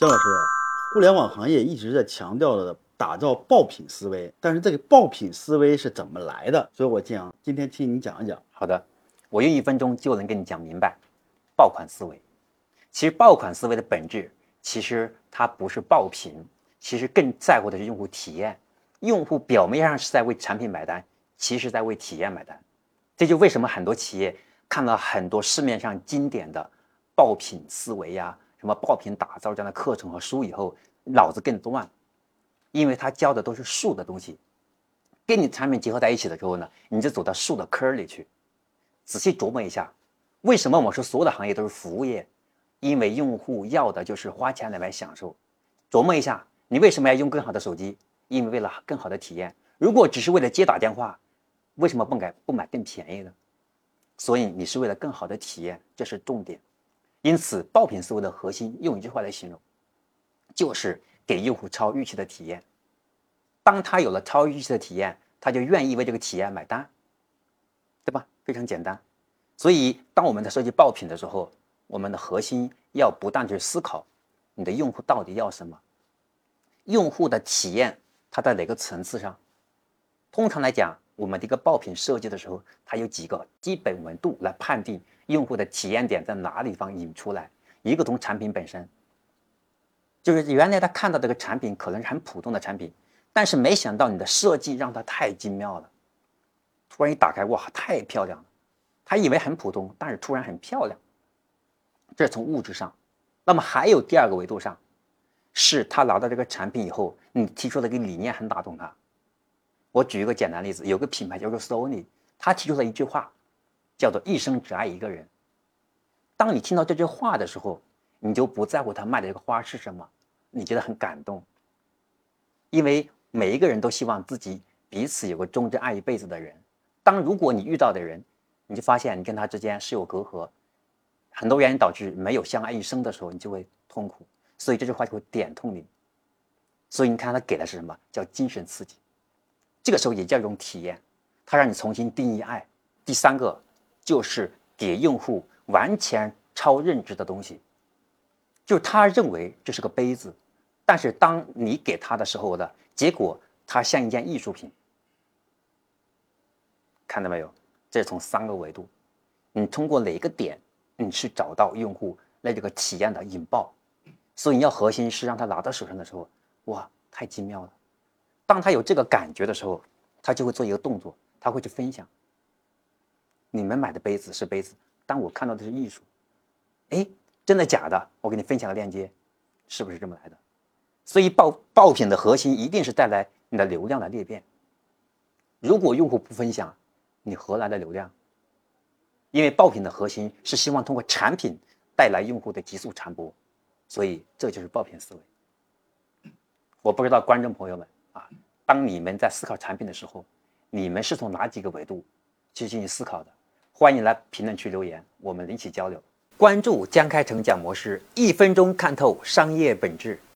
张老师，互联网行业一直在强调的打造爆品思维，但是这个爆品思维是怎么来的？所以我讲今天听你讲一讲。好的，我用一分钟就能跟你讲明白爆款思维。其实爆款思维的本质，其实它不是爆品，其实更在乎的是用户体验。用户表面上是在为产品买单，其实在为体验买单。这就为什么很多企业看到很多市面上经典的爆品思维呀、什么爆品打造这样的课程和书以后，脑子更乱，因为他教的都是术的东西，跟你产品结合在一起的时候呢，你就走到术的坑里去。仔细琢磨一下，为什么我说所有的行业都是服务业？因为用户要的就是花钱来买享受。琢磨一下，你为什么要用更好的手机？因为为了更好的体验。如果只是为了接打电话，为什么不买不买更便宜的？所以你是为了更好的体验，这是重点。因此，爆品思维的核心用一句话来形容，就是给用户超预期的体验。当他有了超预期的体验，他就愿意为这个体验买单，对吧？非常简单。所以，当我们在设计爆品的时候，我们的核心要不断去思考，你的用户到底要什么？用户的体验，它在哪个层次上？通常来讲，我们的一个爆品设计的时候，它有几个基本维度来判定用户的体验点在哪里方引出来。一个从产品本身，就是原来他看到这个产品可能是很普通的产品，但是没想到你的设计让他太精妙了，突然一打开，哇，太漂亮了！他以为很普通，但是突然很漂亮。这是从物质上。那么还有第二个维度上，是他拿到这个产品以后，你提出的一个理念很打动他。我举一个简单例子，有个品牌叫做 Sony，他提出了一句话，叫做“一生只爱一个人”。当你听到这句话的时候，你就不在乎他卖的这个花是什么，你觉得很感动，因为每一个人都希望自己彼此有个忠贞爱一辈子的人。当如果你遇到的人，你就发现你跟他之间是有隔阂，很多原因导致没有相爱一生的时候，你就会痛苦。所以这句话就会点痛你。所以你看他给的是什么？叫精神刺激。这个时候也叫一种体验，它让你重新定义爱。第三个就是给用户完全超认知的东西，就是他认为这是个杯子，但是当你给他的时候的结果，它像一件艺术品。看到没有？这是从三个维度，你通过哪个点，你去找到用户那这个体验的引爆。所以你要核心是让他拿到手上的时候，哇，太精妙了。当他有这个感觉的时候，他就会做一个动作，他会去分享。你们买的杯子是杯子，但我看到的是艺术。哎，真的假的？我给你分享个链接，是不是这么来的？所以爆爆品的核心一定是带来你的流量的裂变。如果用户不分享，你何来的流量？因为爆品的核心是希望通过产品带来用户的急速传播，所以这就是爆品思维。我不知道观众朋友们。当你们在思考产品的时候，你们是从哪几个维度去进行思考的？欢迎来评论区留言，我们一起交流。关注江开成讲模式，一分钟看透商业本质。